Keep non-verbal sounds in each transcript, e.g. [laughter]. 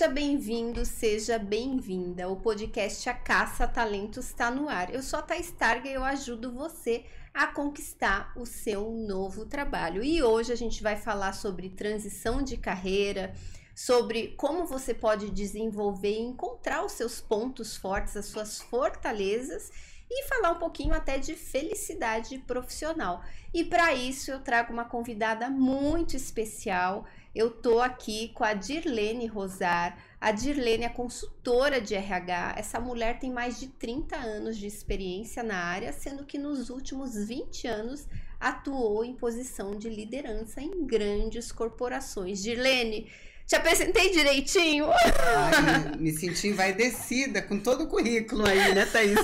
Seja bem-vindo, seja bem-vinda. O podcast A Caça Talentos está no ar. Eu sou a Thais Targa e eu ajudo você a conquistar o seu novo trabalho. E hoje a gente vai falar sobre transição de carreira, sobre como você pode desenvolver e encontrar os seus pontos fortes, as suas fortalezas e falar um pouquinho até de felicidade profissional. E para isso eu trago uma convidada muito especial. Eu tô aqui com a Dirlene Rosar. A Dirlene é consultora de RH. Essa mulher tem mais de 30 anos de experiência na área, sendo que nos últimos 20 anos atuou em posição de liderança em grandes corporações. Dirlene, te apresentei direitinho? Ai, [laughs] me senti envaidecida com todo o currículo aí, né, Thaís?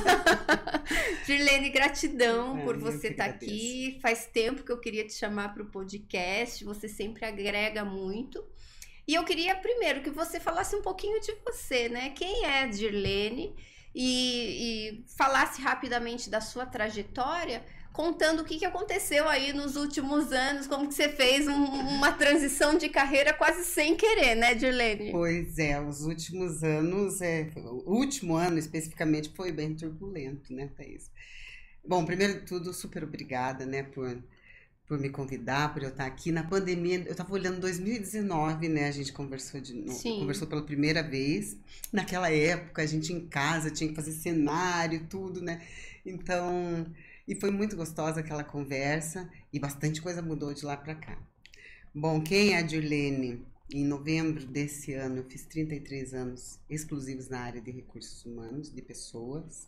[laughs] Dirlene, gratidão é, por você estar tá aqui. Faz tempo que eu queria te chamar para o podcast, você sempre agrega muito. E eu queria primeiro que você falasse um pouquinho de você, né? Quem é a Dirlene? E, e falasse rapidamente da sua trajetória contando o que, que aconteceu aí nos últimos anos, como que você fez um, uma transição de carreira quase sem querer, né, Dirlene? Pois é, os últimos anos, é, o último ano especificamente foi bem turbulento, né, Thaís? Bom, primeiro de tudo, super obrigada, né, por, por me convidar, por eu estar aqui. Na pandemia, eu estava olhando 2019, né, a gente conversou, de, conversou pela primeira vez. Naquela época, a gente em casa tinha que fazer cenário, tudo, né, então... E foi muito gostosa aquela conversa e bastante coisa mudou de lá para cá. Bom, quem é a Dirlene? Em novembro desse ano, eu fiz 33 anos exclusivos na área de recursos humanos, de pessoas.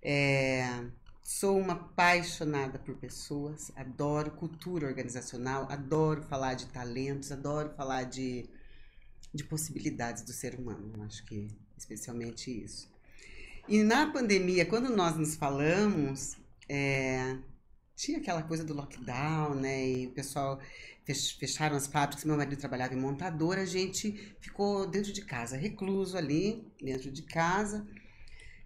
É, sou uma apaixonada por pessoas, adoro cultura organizacional, adoro falar de talentos, adoro falar de, de possibilidades do ser humano. Acho que especialmente isso. E na pandemia, quando nós nos falamos, é, tinha aquela coisa do lockdown, né? E o pessoal fecharam as fábricas. Meu marido trabalhava em montadora, a gente ficou dentro de casa, recluso ali, dentro de casa.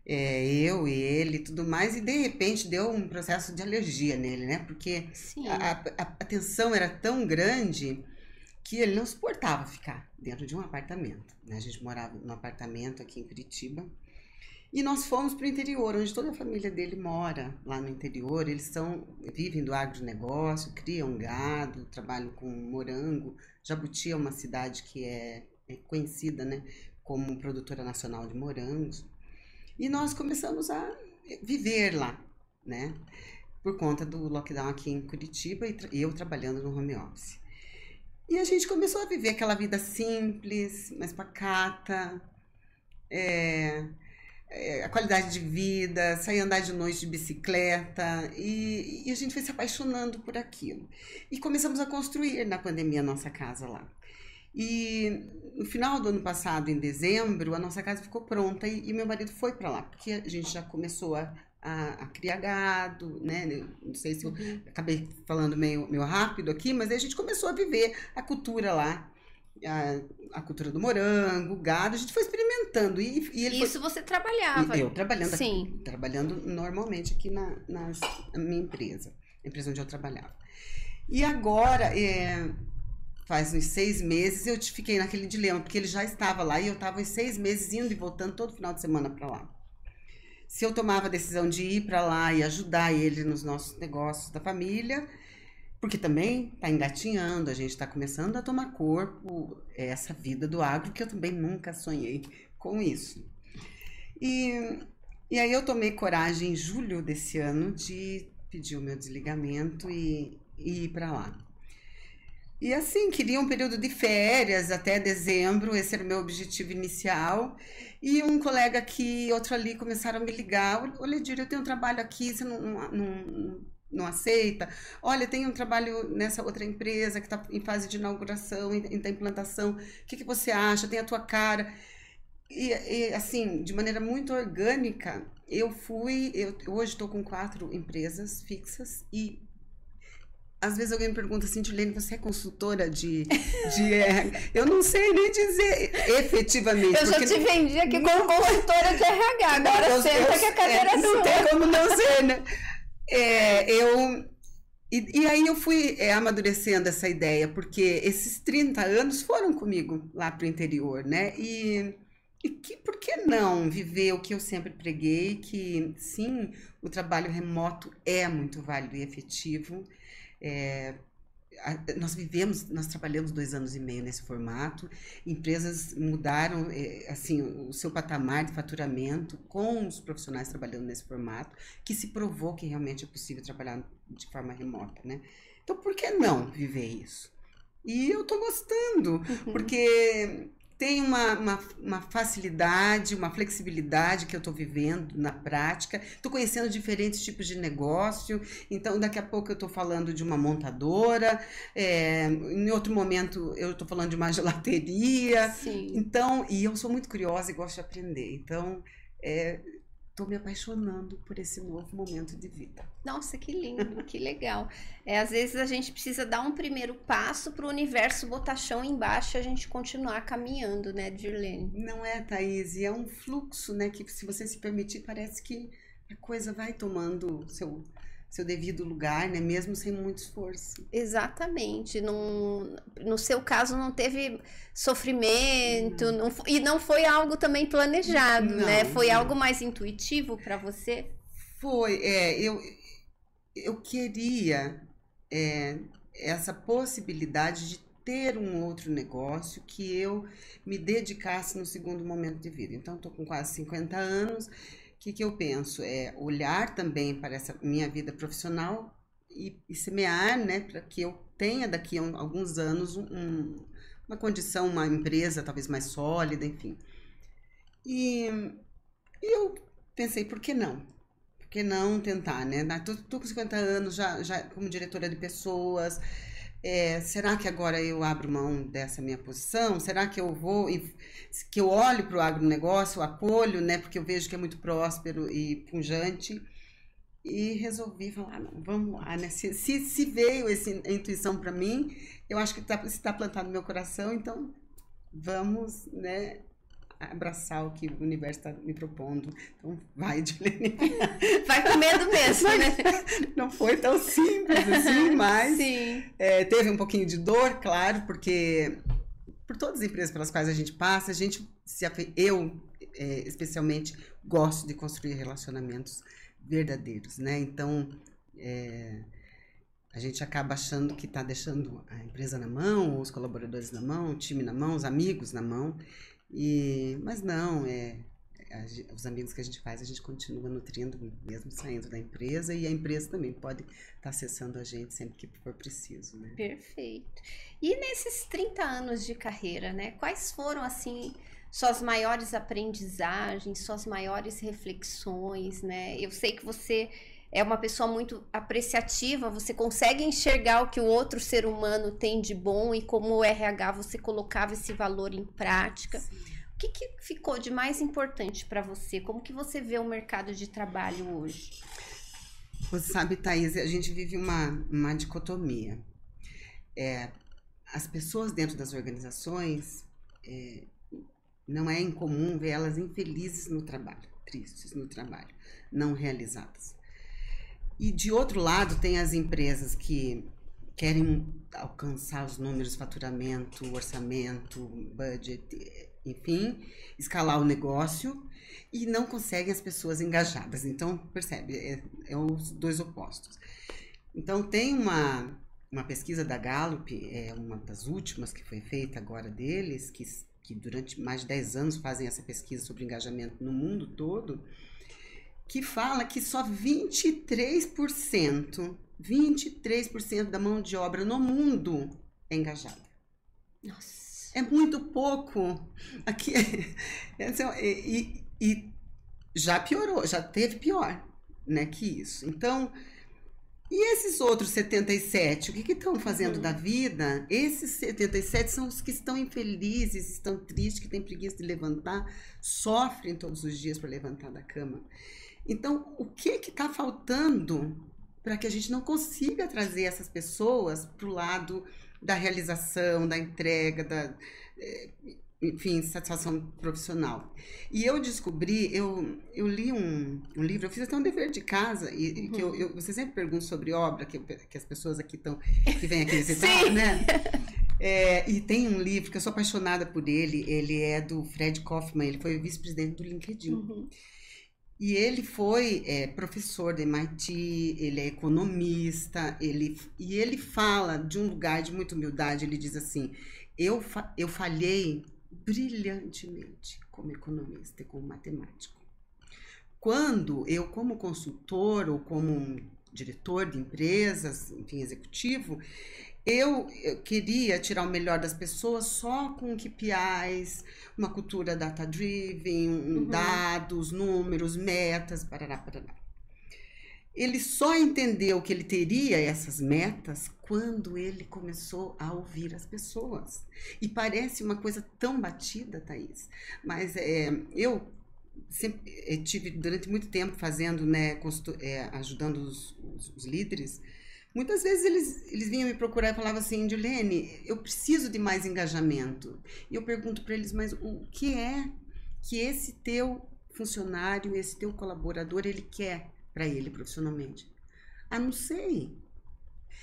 É, eu e ele tudo mais, e de repente deu um processo de alergia nele, né? Porque a, a, a tensão era tão grande que ele não suportava ficar dentro de um apartamento. Né? A gente morava num apartamento aqui em Curitiba. E nós fomos para o interior, onde toda a família dele mora, lá no interior. Eles são, vivem do agronegócio, criam gado, trabalham com morango. Jabuti é uma cidade que é, é conhecida né, como produtora nacional de morangos. E nós começamos a viver lá, né? Por conta do lockdown aqui em Curitiba e eu trabalhando no home office. E a gente começou a viver aquela vida simples, mais pacata, é, é, a qualidade de vida, sair andar de noite de bicicleta e, e, a gente foi se apaixonando por aquilo. E começamos a construir na pandemia a nossa casa lá. E no final do ano passado, em dezembro, a nossa casa ficou pronta e, e meu marido foi para lá, porque a gente já começou a, a, a, criar gado, né? Não sei se eu uhum. acabei falando meio, meio rápido aqui, mas a gente começou a viver a cultura lá a, a, cultura do morango, gado, a gente foi experimentando. E, e Isso foi... você trabalhava? Eu trabalhando, Sim. trabalhando normalmente aqui na, nas, na minha empresa, a empresa onde eu trabalhava. E agora, é, faz uns seis meses, eu fiquei naquele dilema, porque ele já estava lá e eu estava uns seis meses indo e voltando todo final de semana para lá. Se eu tomava a decisão de ir para lá e ajudar ele nos nossos negócios da família, porque também está engatinhando, a gente está começando a tomar corpo essa vida do agro, que eu também nunca sonhei com isso. E, e aí eu tomei coragem em julho desse ano de pedir o meu desligamento e, e ir para lá. E assim, queria um período de férias até dezembro, esse era o meu objetivo inicial. E um colega aqui, outro ali, começaram a me ligar. Olha, Dir, eu tenho um trabalho aqui, você não, não não aceita. Olha, tem um trabalho nessa outra empresa que está em fase de inauguração, em, da implantação. O que, que você acha? Tem a tua cara. E, e assim, de maneira muito orgânica, eu fui. Eu, hoje estou com quatro empresas fixas e às vezes alguém me pergunta assim, Tilene, você é consultora de, de RH? Eu não sei nem dizer efetivamente. Eu já te vendi aqui como consultora de RH, agora eu, senta eu, que a cadeira é, é sua. Não tem como não ser, né? É, eu, E, e, aí eu fui é, amadurecendo essa ideia, porque esses 30 anos foram comigo lá para o interior, né? E, e que, por que não viver o que eu sempre preguei, que sim, o trabalho remoto é muito válido e efetivo. É, nós vivemos, nós trabalhamos dois anos e meio nesse formato. Empresas mudaram é, assim o seu patamar de faturamento com os profissionais trabalhando nesse formato, que se provou que realmente é possível trabalhar de forma remota, né? Então, por que não viver isso? E eu estou gostando, uhum. porque tem uma, uma, uma, facilidade, uma flexibilidade que eu estou vivendo na prática. Estou conhecendo diferentes tipos de negócio. Então, daqui a pouco eu estou falando de uma montadora. É, em outro momento, eu estou falando de uma gelateria. Sim. Então, e eu sou muito curiosa e gosto de aprender. Então, é, estou me apaixonando por esse novo momento de vida. Nossa, que lindo, [laughs] que legal. É, às vezes a gente precisa dar um primeiro passo para o universo botar chão embaixo e a gente continuar caminhando, né, Dirlene? Não é, Thaís, e é um fluxo, né, que se você se permitir, parece que a coisa vai tomando seu seu devido lugar, né? Mesmo sem muito esforço. Exatamente. Num, no seu caso, não teve sofrimento não. Não, e não foi algo também planejado, não, né? Foi algo mais intuitivo para você? Foi. É, eu, eu queria é, essa possibilidade de ter um outro negócio que eu me dedicasse no segundo momento de vida. Então, estou com quase 50 anos que, que eu penso? É olhar também para essa minha vida profissional e, e semear, né, para que eu tenha daqui a um, alguns anos um, uma condição, uma empresa talvez mais sólida, enfim. E, e eu pensei, por que não? Por que não tentar, né? Tô, tô com 50 anos, já, já como diretora de pessoas, é, será que agora eu abro mão dessa minha posição? Será que eu vou, que eu olho para o agronegócio, acolho, né, porque eu vejo que é muito próspero e pungente, e resolvi falar, não, vamos lá, né? Se, se, se veio essa intuição para mim, eu acho que tá, está plantado no meu coração, então vamos, né, abraçar o que o universo está me propondo. Então, vai, Dilene. [laughs] Vai com medo mesmo, né? [laughs] Não foi tão simples assim, [laughs] mas é, teve um pouquinho de dor, claro, porque por todas as empresas pelas quais a gente passa, a gente, se, eu é, especialmente, gosto de construir relacionamentos verdadeiros, né? Então, é, a gente acaba achando que está deixando a empresa na mão, os colaboradores na mão, o time na mão, os amigos na mão. E, mas não, é, os amigos que a gente faz, a gente continua nutrindo, mesmo saindo da empresa, e a empresa também pode estar tá acessando a gente sempre que for preciso, né? Perfeito. E nesses 30 anos de carreira, né, quais foram, assim, suas maiores aprendizagens, suas maiores reflexões, né? Eu sei que você é uma pessoa muito apreciativa, você consegue enxergar o que o outro ser humano tem de bom e como o RH você colocava esse valor em prática. Sim. O que, que ficou de mais importante para você? Como que você vê o mercado de trabalho hoje? Você sabe, Thaís, a gente vive uma, uma dicotomia. É, as pessoas dentro das organizações, é, não é incomum ver elas infelizes no trabalho, tristes no trabalho, não realizadas. E de outro lado, tem as empresas que querem alcançar os números, faturamento, orçamento, budget, enfim, escalar o negócio e não conseguem as pessoas engajadas. Então, percebe, é, é os dois opostos. Então, tem uma, uma pesquisa da Gallup, é uma das últimas que foi feita agora deles, que, que durante mais de 10 anos fazem essa pesquisa sobre engajamento no mundo todo, que fala que só 23%, 23% da mão de obra no mundo é engajada. Nossa. É muito pouco. Aqui, é, [laughs] assim, e, e já piorou, já teve pior, né, que isso. Então, e esses outros 77, o que estão fazendo uhum. da vida? Esses 77 são os que estão infelizes, estão tristes, que têm preguiça de levantar, sofrem todos os dias para levantar da cama. Então, o que está faltando para que a gente não consiga trazer essas pessoas para o lado da realização, da entrega, da, é, enfim, satisfação profissional. E eu descobri, eu, eu li um, um livro, eu fiz até um dever de casa, e uhum. que eu, eu, você sempre pergunta sobre obra, que, que as pessoas aqui estão, que vêm aqui [laughs] visitar, né? É, e tem um livro que eu sou apaixonada por ele, ele é do Fred Kaufman, ele foi vice-presidente do LinkedIn. Uhum. E ele foi é, professor da MIT, ele é economista, ele, e ele fala de um lugar de muita humildade, ele diz assim, eu, fa eu falhei brilhantemente como economista e como matemático. Quando eu, como consultor ou como um diretor de empresas, enfim, executivo, eu, queria tirar o melhor das pessoas só com KPIs, uma cultura data-driven, uhum. dados, números, metas, parará, parará. Ele só entendeu que ele teria essas metas quando ele começou a ouvir as pessoas. E parece uma coisa tão batida, Thaís, mas é, eu sempre é, tive durante muito tempo fazendo, né, é, ajudando os, os, os, líderes. Muitas vezes eles, eles vinham me procurar e falavam assim, Dilene, eu preciso de mais engajamento. E eu pergunto para eles, mas o que é que esse teu funcionário, esse teu colaborador, ele quer? para ele profissionalmente? Ah, não sei.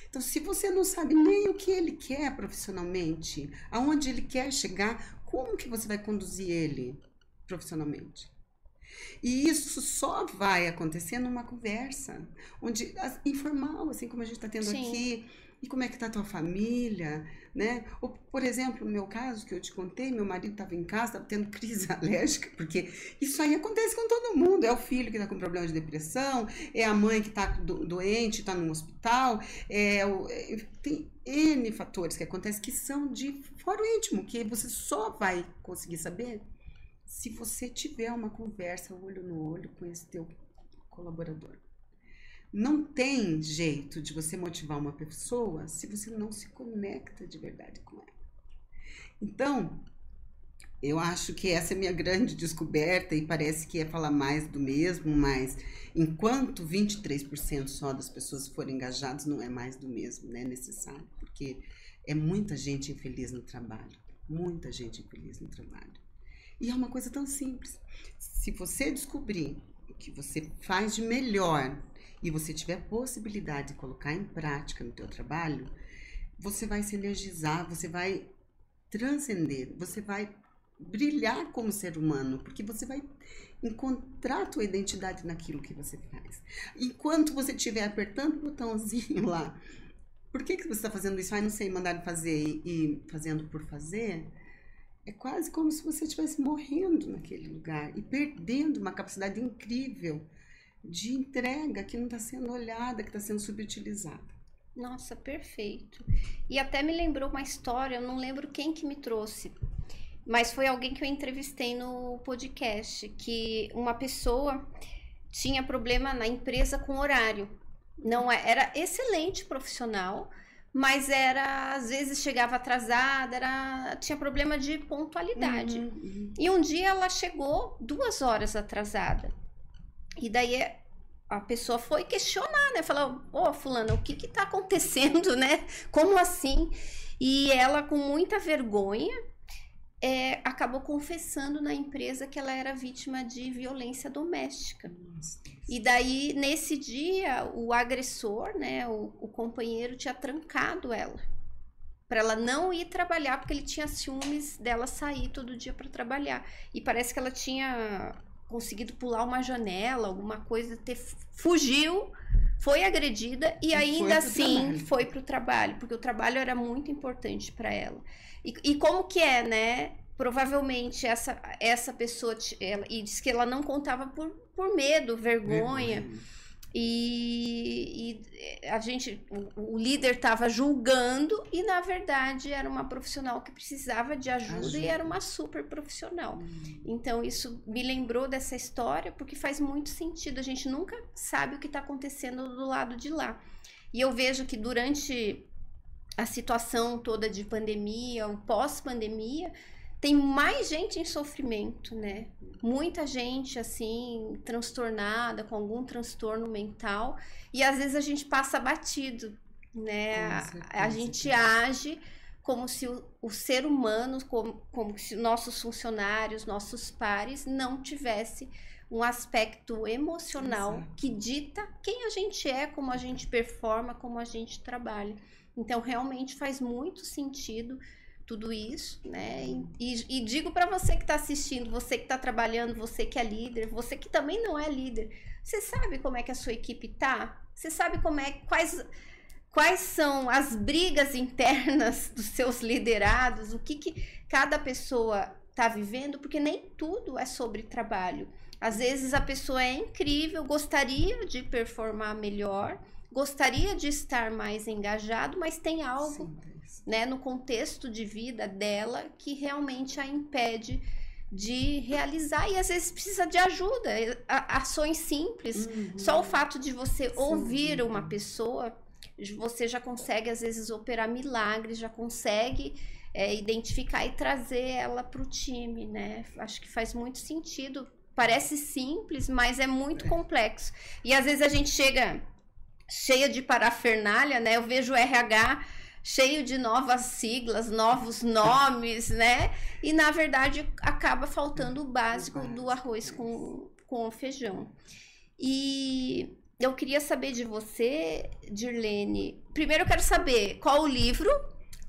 Então, se você não sabe nem o que ele quer profissionalmente, aonde ele quer chegar, como que você vai conduzir ele profissionalmente? E isso só vai acontecer numa conversa, onde informal, assim como a gente está tendo Sim. aqui, e como é que está a tua família, né? Ou, por exemplo, no meu caso, que eu te contei, meu marido estava em casa, estava tendo crise [laughs] alérgica, porque isso aí acontece com todo mundo. É o filho que está com problema de depressão, é a mãe que está do, doente, está no hospital, é, o, é, tem N fatores que acontecem que são de fora o íntimo, que você só vai conseguir saber se você tiver uma conversa olho no olho com esse teu colaborador. Não tem jeito de você motivar uma pessoa se você não se conecta de verdade com ela. Então, eu acho que essa é a minha grande descoberta e parece que é falar mais do mesmo, mas enquanto 23% só das pessoas forem engajadas, não é mais do mesmo, né? Necessário, porque é muita gente infeliz no trabalho, muita gente infeliz no trabalho. E é uma coisa tão simples. Se você descobrir o que você faz de melhor e você tiver possibilidade de colocar em prática no teu trabalho, você vai se energizar, você vai transcender, você vai brilhar como ser humano, porque você vai encontrar a tua identidade naquilo que você faz. Enquanto você estiver apertando o botãozinho lá, por que, que você está fazendo isso? Ah, não sei, mandar fazer e, e fazendo por fazer. É quase como se você estivesse morrendo naquele lugar e perdendo uma capacidade incrível de entrega que não está sendo olhada, que está sendo subutilizada. Nossa, perfeito. E até me lembrou uma história, eu não lembro quem que me trouxe, mas foi alguém que eu entrevistei no podcast, que uma pessoa tinha problema na empresa com horário. Não é, era excelente profissional, mas era às vezes chegava atrasada, era tinha problema de pontualidade. Uhum, uhum. E um dia ela chegou duas horas atrasada. E daí a pessoa foi questionar, né? Falou, ô oh, fulana, o que que tá acontecendo, né? Como assim? E ela, com muita vergonha, é, acabou confessando na empresa que ela era vítima de violência doméstica. Nossa. E daí, nesse dia, o agressor, né, o, o companheiro, tinha trancado ela para ela não ir trabalhar porque ele tinha ciúmes dela sair todo dia para trabalhar. E parece que ela tinha conseguido pular uma janela, alguma coisa, ter fugiu, foi agredida e, ainda assim trabalho. foi para o trabalho, porque o trabalho era muito importante para ela. E, e, como que é, né? Provavelmente essa, essa pessoa, ela, e disse que ela não contava por, por medo, vergonha. vergonha e, e a gente, o, o líder estava julgando e na verdade era uma profissional que precisava de ajuda, ajuda. e era uma super profissional. Hum. Então isso me lembrou dessa história porque faz muito sentido. A gente nunca sabe o que está acontecendo do lado de lá. E eu vejo que durante a situação toda de pandemia, o pós-pandemia, tem mais gente em sofrimento, né? Muita gente assim transtornada com algum transtorno mental e às vezes a gente passa batido, né? A, a gente age como se o, o ser humano, como, como se nossos funcionários, nossos pares não tivesse um aspecto emocional Exato. que dita quem a gente é, como a gente performa, como a gente trabalha. Então, realmente faz muito sentido tudo isso, né? E, e digo para você que está assistindo, você que está trabalhando, você que é líder, você que também não é líder, você sabe como é que a sua equipe tá? Você sabe como é quais quais são as brigas internas [laughs] dos seus liderados, o que, que cada pessoa está vivendo, porque nem tudo é sobre trabalho. Às vezes a pessoa é incrível, gostaria de performar melhor, gostaria de estar mais engajado, mas tem algo né, no contexto de vida dela que realmente a impede de realizar e às vezes precisa de ajuda, ações simples. Uhum. Só o fato de você Sim. ouvir uma pessoa, você já consegue às vezes operar milagres, já consegue é, identificar e trazer ela para o time, né? Acho que faz muito sentido. Parece simples, mas é muito é. complexo. E às vezes a gente chega cheia de parafernália, né? Eu vejo o RH cheio de novas siglas, novos nomes, né? E na verdade acaba faltando o básico do arroz com, com feijão. E eu queria saber de você, Dirlene. Primeiro eu quero saber qual o livro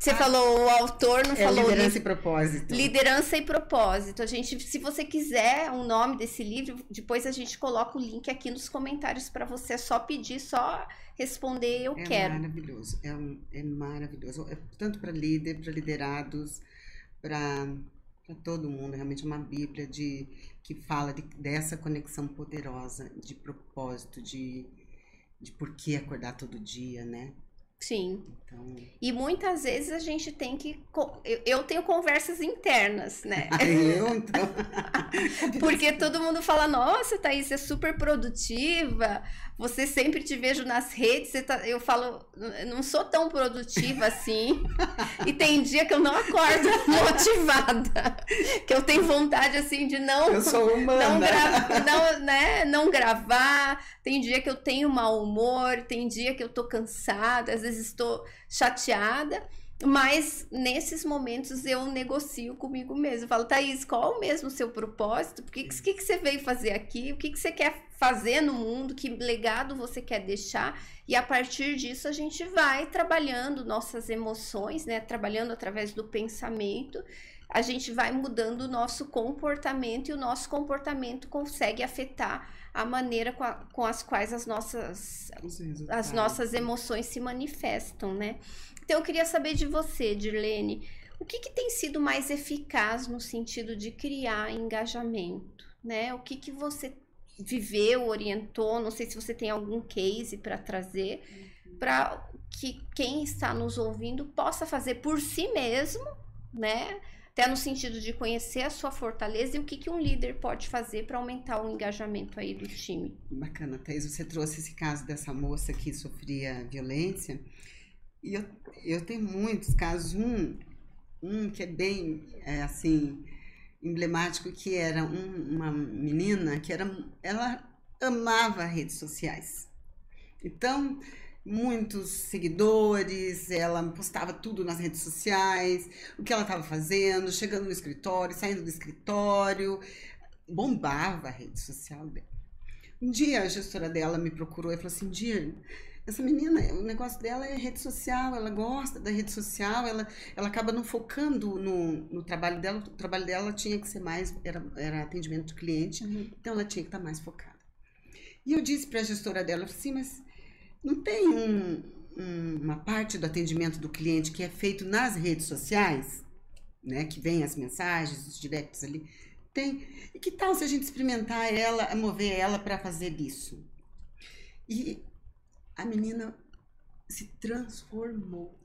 você ah, falou o autor, não é falou liderança e propósito. Liderança e propósito. A gente, se você quiser o um nome desse livro, depois a gente coloca o link aqui nos comentários para você é só pedir, só responder eu é quero. Maravilhoso, é, um, é maravilhoso. É tanto para líder, para liderados, para todo mundo. Realmente é uma Bíblia de que fala de, dessa conexão poderosa de propósito, de de por que acordar todo dia, né? Sim. Então... E muitas vezes a gente tem que. Eu tenho conversas internas, né? [laughs] Eu, então. [laughs] Porque todo mundo fala: nossa, Thaís, você é super produtiva, você sempre te vejo nas redes. Tá... Eu falo: não sou tão produtiva assim. [laughs] e tem dia que eu não acordo motivada, que eu tenho vontade assim de não. Eu sou humana. Não, gra... não, né? não gravar. Tem dia que eu tenho mau humor, tem dia que eu tô cansada, vezes estou chateada, mas nesses momentos eu negocio comigo mesmo. Falo, Thaís, qual mesmo o seu propósito? O que, que, que você veio fazer aqui? O que, que você quer fazer no mundo? Que legado você quer deixar? E a partir disso a gente vai trabalhando nossas emoções, né? Trabalhando através do pensamento a gente vai mudando o nosso comportamento e o nosso comportamento consegue afetar a maneira com, a, com as quais as nossas, as nossas emoções se manifestam, né? Então, eu queria saber de você, Dirlene, o que, que tem sido mais eficaz no sentido de criar engajamento, né? O que, que você viveu, orientou, não sei se você tem algum case para trazer, uhum. para que quem está nos ouvindo possa fazer por si mesmo, né? Até no sentido de conhecer a sua fortaleza e o que, que um líder pode fazer para aumentar o engajamento aí do time. Bacana, Thais, você trouxe esse caso dessa moça que sofria violência. E eu, eu tenho muitos casos, um, um que é bem, é, assim, emblemático, que era um, uma menina que era, ela amava redes sociais. Então, muitos seguidores, ela postava tudo nas redes sociais, o que ela estava fazendo, chegando no escritório, saindo do escritório, bombava a rede social dela. Um dia a gestora dela me procurou e falou assim: Dia, essa menina, o negócio dela é rede social, ela gosta da rede social, ela, ela acaba não focando no, no trabalho dela, o trabalho dela tinha que ser mais, era, era atendimento do cliente, uhum. então ela tinha que estar mais focada. E eu disse para a gestora dela, assim, mas não tem um, um, uma parte do atendimento do cliente que é feito nas redes sociais, né? Que vem as mensagens, os directs ali. Tem. E que tal se a gente experimentar ela, mover ela para fazer isso? E a menina se transformou.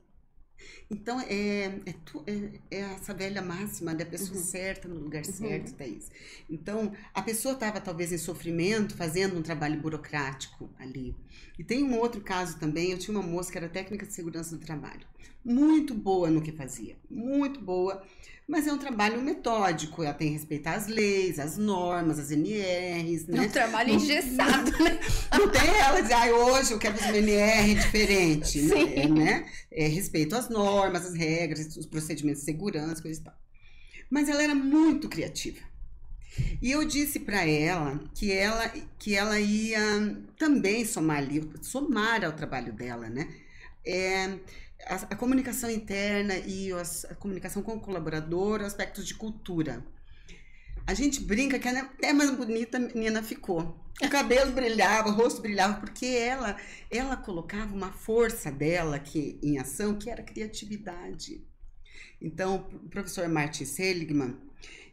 Então, é, é, é, é, essa velha máxima da pessoa uhum. certa no lugar uhum. certo, Thaís. Então, a pessoa estava talvez em sofrimento, fazendo um trabalho burocrático ali. E tem um outro caso também, eu tinha uma moça que era técnica de segurança do trabalho. Muito boa no que fazia, muito boa, Mas é um trabalho metódico, ela tem que respeitar as leis, as normas, as NRs, né? É um trabalho engessado, né? [laughs] Não tem ela dizer, ah, hoje eu quero fazer uma NR diferente, Sim. né? É, né? É, respeito às normas, as regras, os procedimentos de segurança, coisa e tal. Mas ela era muito criativa. E eu disse para ela que ela que ela ia também somar ali, somar ao trabalho dela, né? É, a, a comunicação interna e as- a comunicação com o colaborador, aspectos de cultura. A gente brinca que até mais bonita a menina ficou. O cabelo brilhava, o rosto brilhava, porque ela, ela colocava uma força dela que, em ação, que era criatividade. Então, o professor Martin Seligman,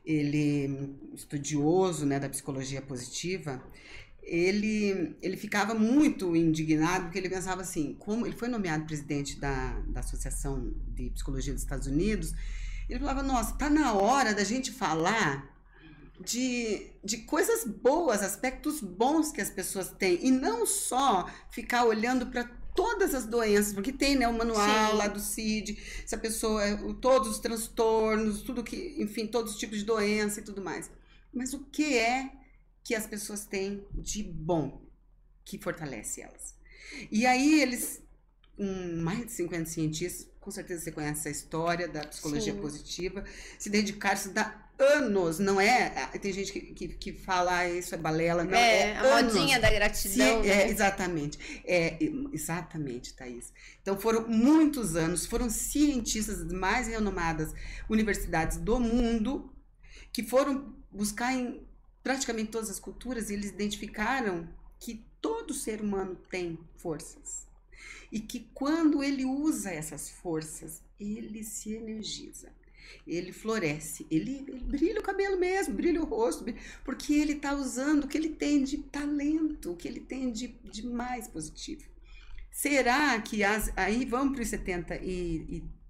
ele estudioso né, da psicologia positiva, ele, ele ficava muito indignado porque ele pensava assim, como ele foi nomeado presidente da, da Associação de Psicologia dos Estados Unidos, ele falava, nossa, tá na hora da gente falar de, de coisas boas, aspectos bons que as pessoas têm, e não só ficar olhando para todas as doenças, porque tem né, o manual Sim. lá do CID, se a pessoa, o- todos os transtornos, tudo que, enfim, todos os tipos de doença e tudo mais. Mas o que é que as pessoas têm de bom que fortalece elas? E aí eles, um, mais de 50 cientistas, com certeza você conhece essa história da psicologia Sim. positiva, se dedicaram isso dá anos, não é? ah, Tem gente que, que, que fala ah, isso é balela, não é, é, a anos. modinha da gratidão, é, né? exatamente. É, exatamente, Thaís. Então foram muitos anos, foram cientistas das mais renomadas universidades do mundo que foram buscar em praticamente todas as culturas e eles identificaram que todo ser humano tem forças. E que quando ele usa essas forças, ele se energiza. Ele floresce, ele, ele brilha o cabelo mesmo, brilha o rosto, porque ele está usando o que ele tem de talento, o que ele tem de, de mais positivo. Será que as, aí vamos para os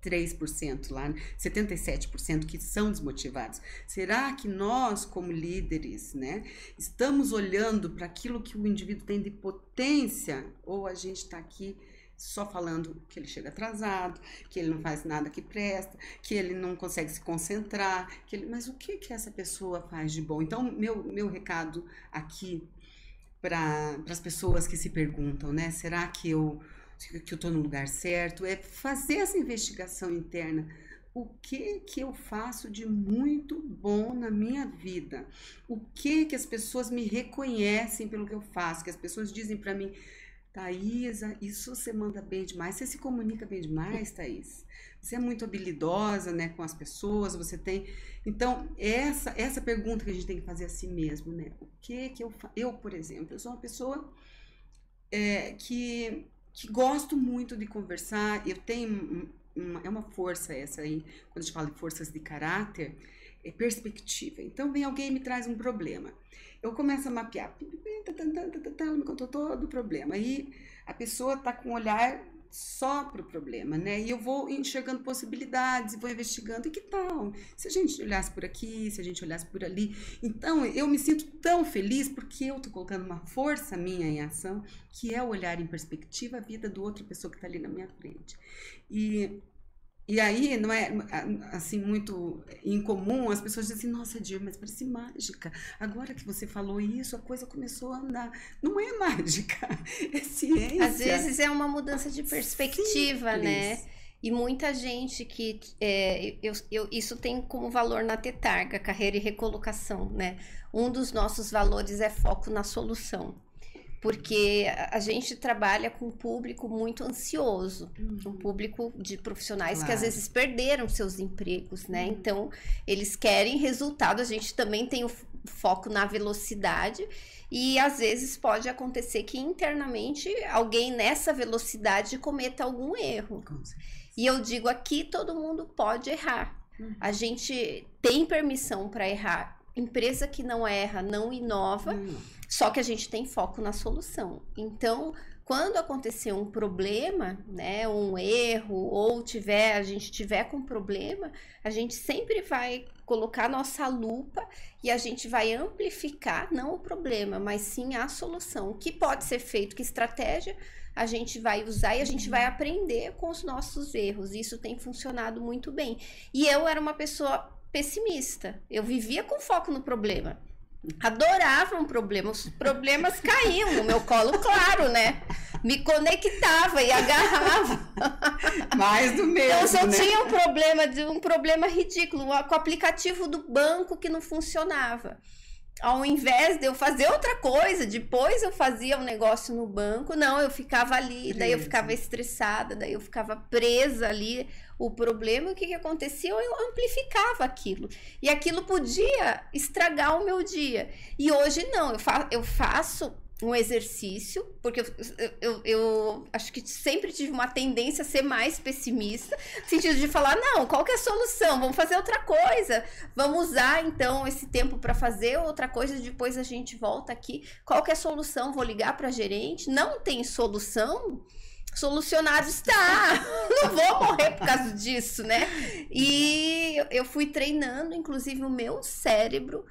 73% lá, né? 77% que são desmotivados? Será que nós, como líderes, né, estamos olhando para aquilo que o indivíduo tem de potência ou a gente está aqui só falando que ele chega atrasado, que ele não faz nada que presta, que ele não consegue se concentrar, que ele... mas o que que essa pessoa faz de bom? Então, meu, meu recado aqui para as pessoas que se perguntam, né? Será que eu que eu estou no lugar certo? É fazer essa investigação interna. O que que eu faço de muito bom na minha vida? O que que as pessoas me reconhecem pelo que eu faço? Que as pessoas dizem para mim, Thaisa, isso você manda bem demais. Você se comunica bem demais, Thaís. Você é muito habilidosa, né, com as pessoas. Você tem. Então, essa essa pergunta que a gente tem que fazer a si mesmo, né? O que que eu eu, por exemplo, eu sou uma pessoa é, que que gosto muito de conversar. Eu tenho um- uma, é uma força essa aí. Quando a gente fala de forças de caráter, é perspectiva. Então, vem alguém e me traz um problema. Eu começo a mapear. Ela me contou todo o problema. Aí a pessoa está com um olhar só para o problema, né? E eu vou enxergando possibilidades, vou investigando. E que tal? Se a gente olhasse por aqui, se a gente olhasse por ali. Então, eu me sinto tão feliz porque eu estou colocando uma força minha em ação, que é olhar em perspectiva a vida do outra pessoa que está ali na minha frente. E e aí, não é assim muito incomum, as pessoas dizem assim, nossa, Dir, mas parece mágica. Agora que você falou isso, a coisa começou a andar. Não é [laughs] mágica, é ciência. Às vezes é uma mudança de perspectiva, né? Simples. E muita gente que. é, eu, eu- isso tem como valor na Tetarga, carreira e recolocação, né? Um dos nossos valores é foco na solução. Porque a gente trabalha com um público muito ansioso, um público de profissionais que às Claro. vezes perderam seus empregos, né? Uhum. Então, eles querem resultado. A gente também tem o foco na velocidade. E às vezes pode acontecer que internamente alguém nessa velocidade cometa algum erro. E eu digo aqui, todo mundo pode errar. Uhum. A gente tem permissão para errar. Empresa que não erra, não inova, Não. Só que a gente tem foco na solução. Então, quando acontecer um problema, né, um erro, ou tiver, a gente tiver com problema, a gente sempre vai colocar nossa lupa e a gente vai amplificar não o problema, mas sim a solução. O que pode ser feito, que estratégia a gente vai usar e a gente vai aprender com os nossos erros. Isso tem funcionado muito bem. E eu era uma pessoa pessimista. Eu vivia com foco no problema. Adorava um problema. Os problemas caíam no meu colo, claro, né? Me conectava e agarrava. Mais do mesmo. Eu só né? tinha um problema de um problema ridículo com o aplicativo do banco que não funcionava ao invés de eu fazer outra coisa, depois eu fazia um negócio no banco, não, eu ficava ali, daí eu ficava estressada, daí eu ficava presa ali. O problema, o que, que acontecia? Eu amplificava aquilo. E aquilo podia estragar o meu dia. E hoje não, eu, fa eu faço um exercício, porque eu, eu, eu, acho que sempre tive uma tendência a ser mais pessimista, no sentido de falar, não, qual que é a solução? Vamos fazer outra coisa. Vamos usar, então, esse tempo para fazer outra coisa, depois a gente volta aqui. Qual que é a solução? Vou ligar para gerente. Não tem solução? Solucionado está. [laughs] Não vou morrer por causa disso, né? E eu fui treinando, inclusive, o meu cérebro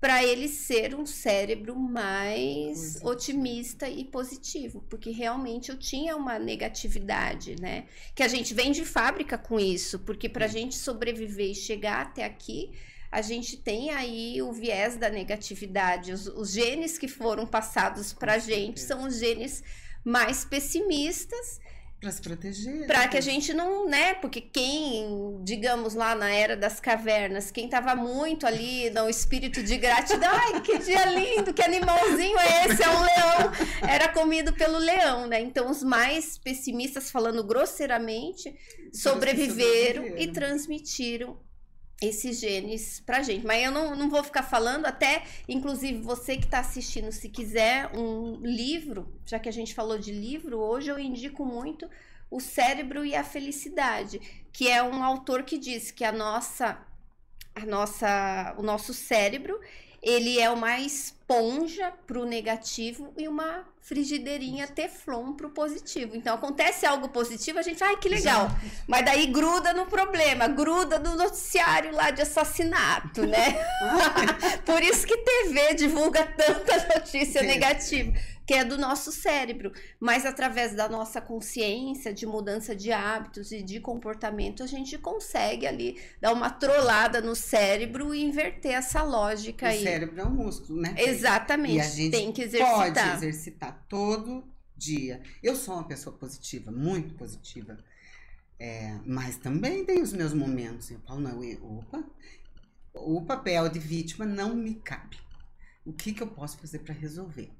para ele ser um cérebro mais otimista e positivo, porque realmente eu tinha uma negatividade, né? Que a gente vem de fábrica com isso, porque para a gente sobreviver e chegar até aqui, a gente tem aí o viés da negatividade. Os, os genes que foram passados para a gente são os genes mais pessimistas para se proteger. Para que a gente não, né? Porque quem, digamos lá na era das cavernas, quem tava muito ali no espírito de gratidão, ai, que dia lindo, que animalzinho é esse? É um leão. Era comido pelo leão, né? Então os mais pessimistas, falando grosseiramente, sobreviveram. e transmitiram esses genes pra gente. Mas eu não, não vou ficar falando, até, inclusive, você que está assistindo, se quiser um livro, já que a gente falou de livro, hoje eu indico muito O Cérebro e a Felicidade, que é um autor que diz que a nossa, a nossa, o nosso cérebro, ele é uma esponja para o negativo e uma frigideirinha teflon para o positivo. Então acontece algo positivo, a gente, ai que legal. Mas daí gruda no problema, gruda no noticiário lá de assassinato, né? [laughs] Por isso que TV divulga tanta notícia negativa que é do nosso cérebro, mas através da nossa consciência de mudança de hábitos e de comportamento, a gente consegue ali dar uma trollada no cérebro e inverter essa lógica o aí. O cérebro é um músculo, né? Exatamente. E a gente tem que exercitar. Pode exercitar todo dia. Eu sou uma pessoa positiva, muito positiva. É, mas também tem os meus momentos. Eu falo, não, eu, opa, o papel de vítima não me cabe. O que, que eu posso fazer para resolver?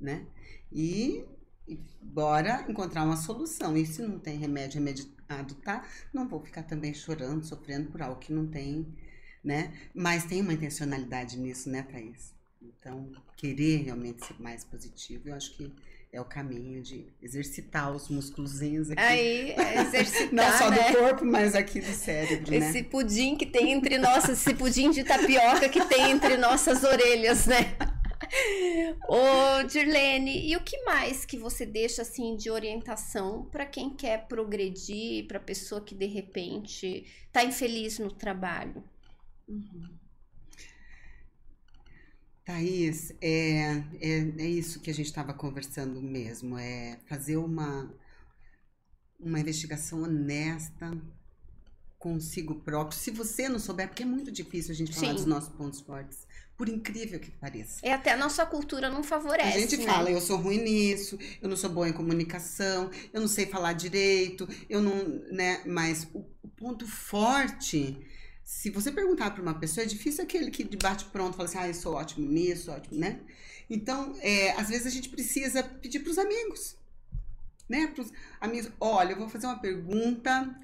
Né? E, e bora encontrar uma solução. E se não tem remédio remediado, tá? Não vou ficar também chorando, sofrendo por algo que não tem, né? Mas tem uma intencionalidade nisso, né, Thaís? Então, querer realmente ser mais positivo, eu acho que é o caminho de exercitar os músculozinhos aqui. Aí, é exercitar, [laughs] Não só né? do corpo, mas aqui do cérebro, esse né? pudim que tem entre nossas, esse pudim de tapioca que tem entre nossas orelhas, né? [laughs] Ô, Dirlene, e o que mais que você deixa assim de orientação para quem quer progredir, para pessoa que de repente está infeliz no trabalho? Uhum. Thaís, é, é, é isso que a gente estava conversando mesmo, é fazer uma, uma investigação honesta consigo próprio. Se você não souber, porque é muito difícil a gente falar Sim. dos nossos pontos fortes por incrível que pareça. É até a nossa cultura não favorece. A gente né? fala, eu sou ruim nisso, eu não sou boa em comunicação, eu não sei falar direito, eu não, né? Mas o, o ponto forte, se você perguntar para uma pessoa, é difícil aquele que debate pronto fala assim, ah, eu sou ótimo nisso, ótimo, né? Então, é, às vezes a gente precisa pedir para os amigos, né? Para os amigos, olha, eu vou fazer uma pergunta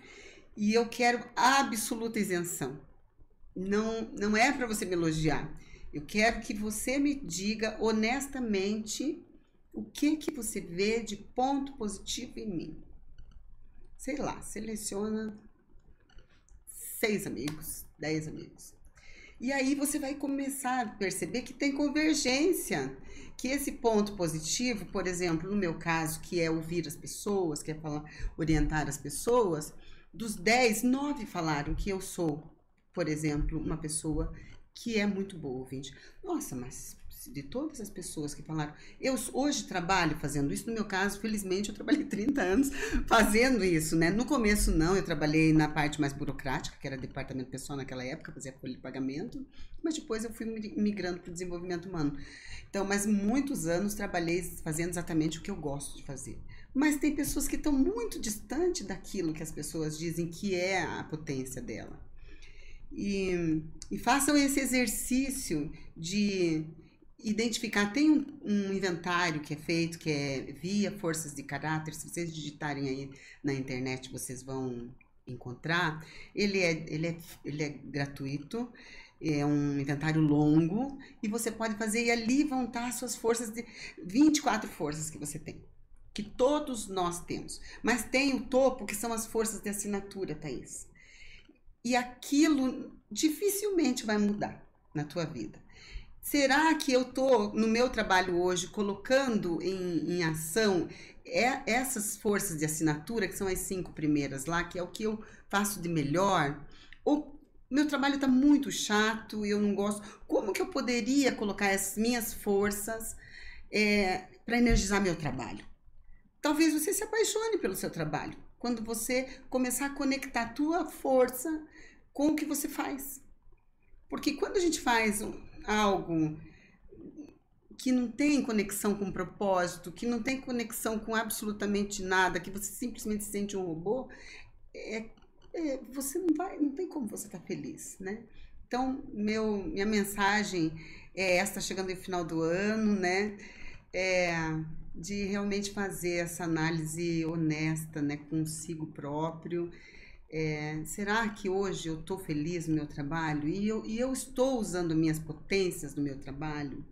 e eu quero absoluta isenção. Não, não é para você me elogiar. Eu quero que você me diga honestamente o que que você vê de ponto positivo em mim. Sei lá, seleciona seis amigos, dez amigos. E aí você vai começar a perceber que tem convergência, que esse ponto positivo, por exemplo, no meu caso, que é ouvir as pessoas, que é falar, orientar as pessoas, dos dez, nove falaram que eu sou, por exemplo, uma pessoa que é muito boa, ouvinte. Nossa, mas de todas as pessoas que falaram. Eu hoje trabalho fazendo isso, no meu caso, felizmente, eu trabalhei [laughs] 30 anos fazendo isso, né? No começo, não, eu trabalhei na parte mais burocrática, que era departamento pessoal naquela época, fazia folha de pagamento, mas depois eu fui migrando para o desenvolvimento humano. Então, mas muitos anos trabalhei fazendo exatamente o que eu gosto de fazer. Mas tem pessoas que estão muito distante daquilo que as pessoas dizem que é a potência dela. E, e façam esse exercício de identificar. Tem um, um, inventário que é feito, que é via forças de caráter. Se vocês digitarem aí na internet, vocês vão encontrar. Ele é, ele é, ele é gratuito. É um inventário longo e você pode fazer e ali vão estar as suas forças de 24 forças que você tem, que todos nós temos. Mas tem o topo que são as forças de assinatura, Thaís. E aquilo dificilmente vai mudar na tua vida. Será que eu estou no meu trabalho hoje colocando em, em ação é, essas forças de assinatura, que são as cinco primeiras lá, que é o que eu faço de melhor? Ou meu trabalho está muito chato e eu não gosto? Como que eu poderia colocar as minhas forças é, para energizar meu trabalho? Talvez você se apaixone pelo seu trabalho quando você começar a conectar a tua força com o que você faz. Porque quando a gente faz algo que não tem conexão com propósito, que não tem conexão com absolutamente nada, que você simplesmente se sente um robô, é, é, você não vai, não tem como você estar tá feliz, né? Então, meu, minha mensagem é esta, chegando no final do ano, né? É, de realmente fazer essa análise honesta, né, consigo próprio, é, será que hoje eu estou feliz no meu trabalho e eu, e eu estou usando minhas potências no meu trabalho?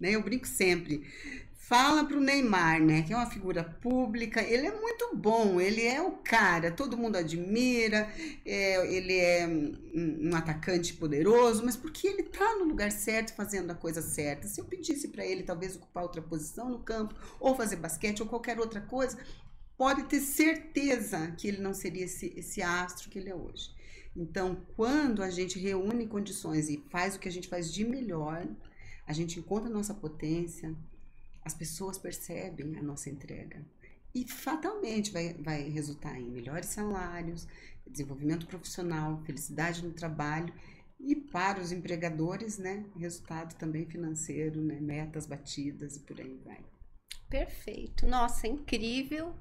Né? Eu brinco sempre. Fala para o Neymar, né, que é uma figura pública, ele é muito bom, ele é o cara, todo mundo admira, é, ele é um, um, atacante poderoso, mas porque ele está no lugar certo, fazendo a coisa certa. Se eu pedisse para ele talvez ocupar outra posição no campo, ou fazer basquete, ou qualquer outra coisa, pode ter certeza que ele não seria esse, esse astro que ele é hoje. Então, quando a gente reúne condições e faz o que a gente faz de melhor, a gente encontra a nossa potência, as pessoas percebem a nossa entrega. E fatalmente vai, vai resultar em melhores salários, desenvolvimento profissional, felicidade no trabalho e para os empregadores, né, resultado também financeiro, né, metas batidas e por aí vai. Perfeito. Nossa, incrível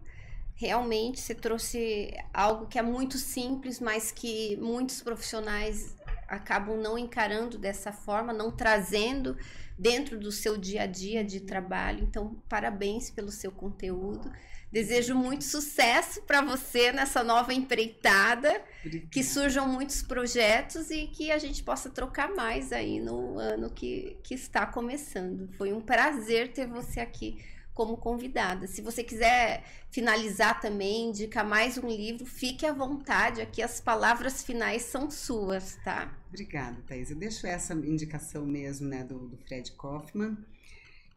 realmente você trouxe algo que é muito simples, mas que muitos profissionais acabam não encarando dessa forma, não trazendo dentro do seu dia a dia de trabalho. Então, parabéns pelo seu conteúdo. Desejo muito sucesso para você nessa nova empreitada, Obrigada. que surjam muitos projetos e que a gente possa trocar mais aí no ano que, que está começando. Foi um prazer ter você aqui como convidada. Se você quiser finalizar também, indicar mais um livro, fique à vontade. Aqui as palavras finais são suas, tá? Obrigada, Thais. Eu deixo essa indicação mesmo, né, do, do Fred Kaufman.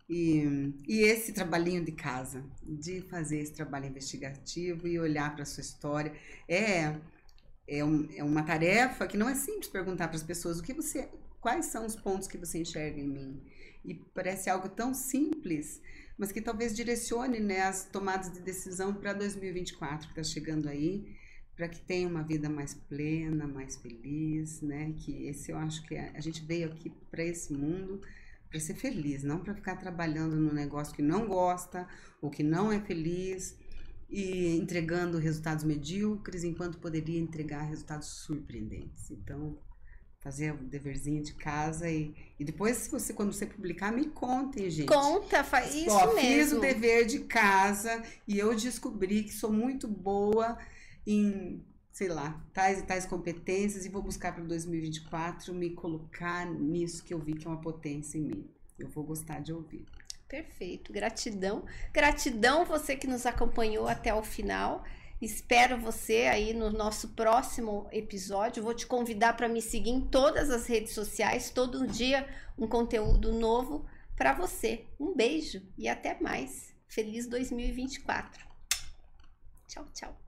E, e, esse trabalhinho de casa, de fazer esse trabalho investigativo e olhar para a sua história, é, é, um, é, uma tarefa que não é simples perguntar para as pessoas o que você, quais são os pontos que você enxerga em mim. E parece algo tão simples, mas que talvez direcione né, as tomadas de decisão para 2024, que está chegando aí, para que tenha uma vida mais plena, mais feliz, né? Que esse eu acho que a, a gente veio aqui para esse mundo para ser feliz, não para ficar trabalhando no negócio que não gosta ou que não é feliz e entregando resultados medíocres enquanto poderia entregar resultados surpreendentes. Então, fazer o deverzinho de casa e, e depois, se você, quando você publicar, me contem, gente. Conta, faz isso Ó, mesmo. Fiz o dever de casa e eu descobri que sou muito boa em, sei lá, tais e tais competências e vou buscar para 2024 me colocar nisso que eu vi que é uma potência em mim. Eu vou gostar de ouvir. Perfeito, gratidão. Gratidão você que nos acompanhou até o final. Espero você aí no nosso próximo episódio. Vou te convidar para me seguir em todas as redes sociais, todo dia um conteúdo novo para você. Um beijo e até mais. Feliz 2024. Tchau, tchau.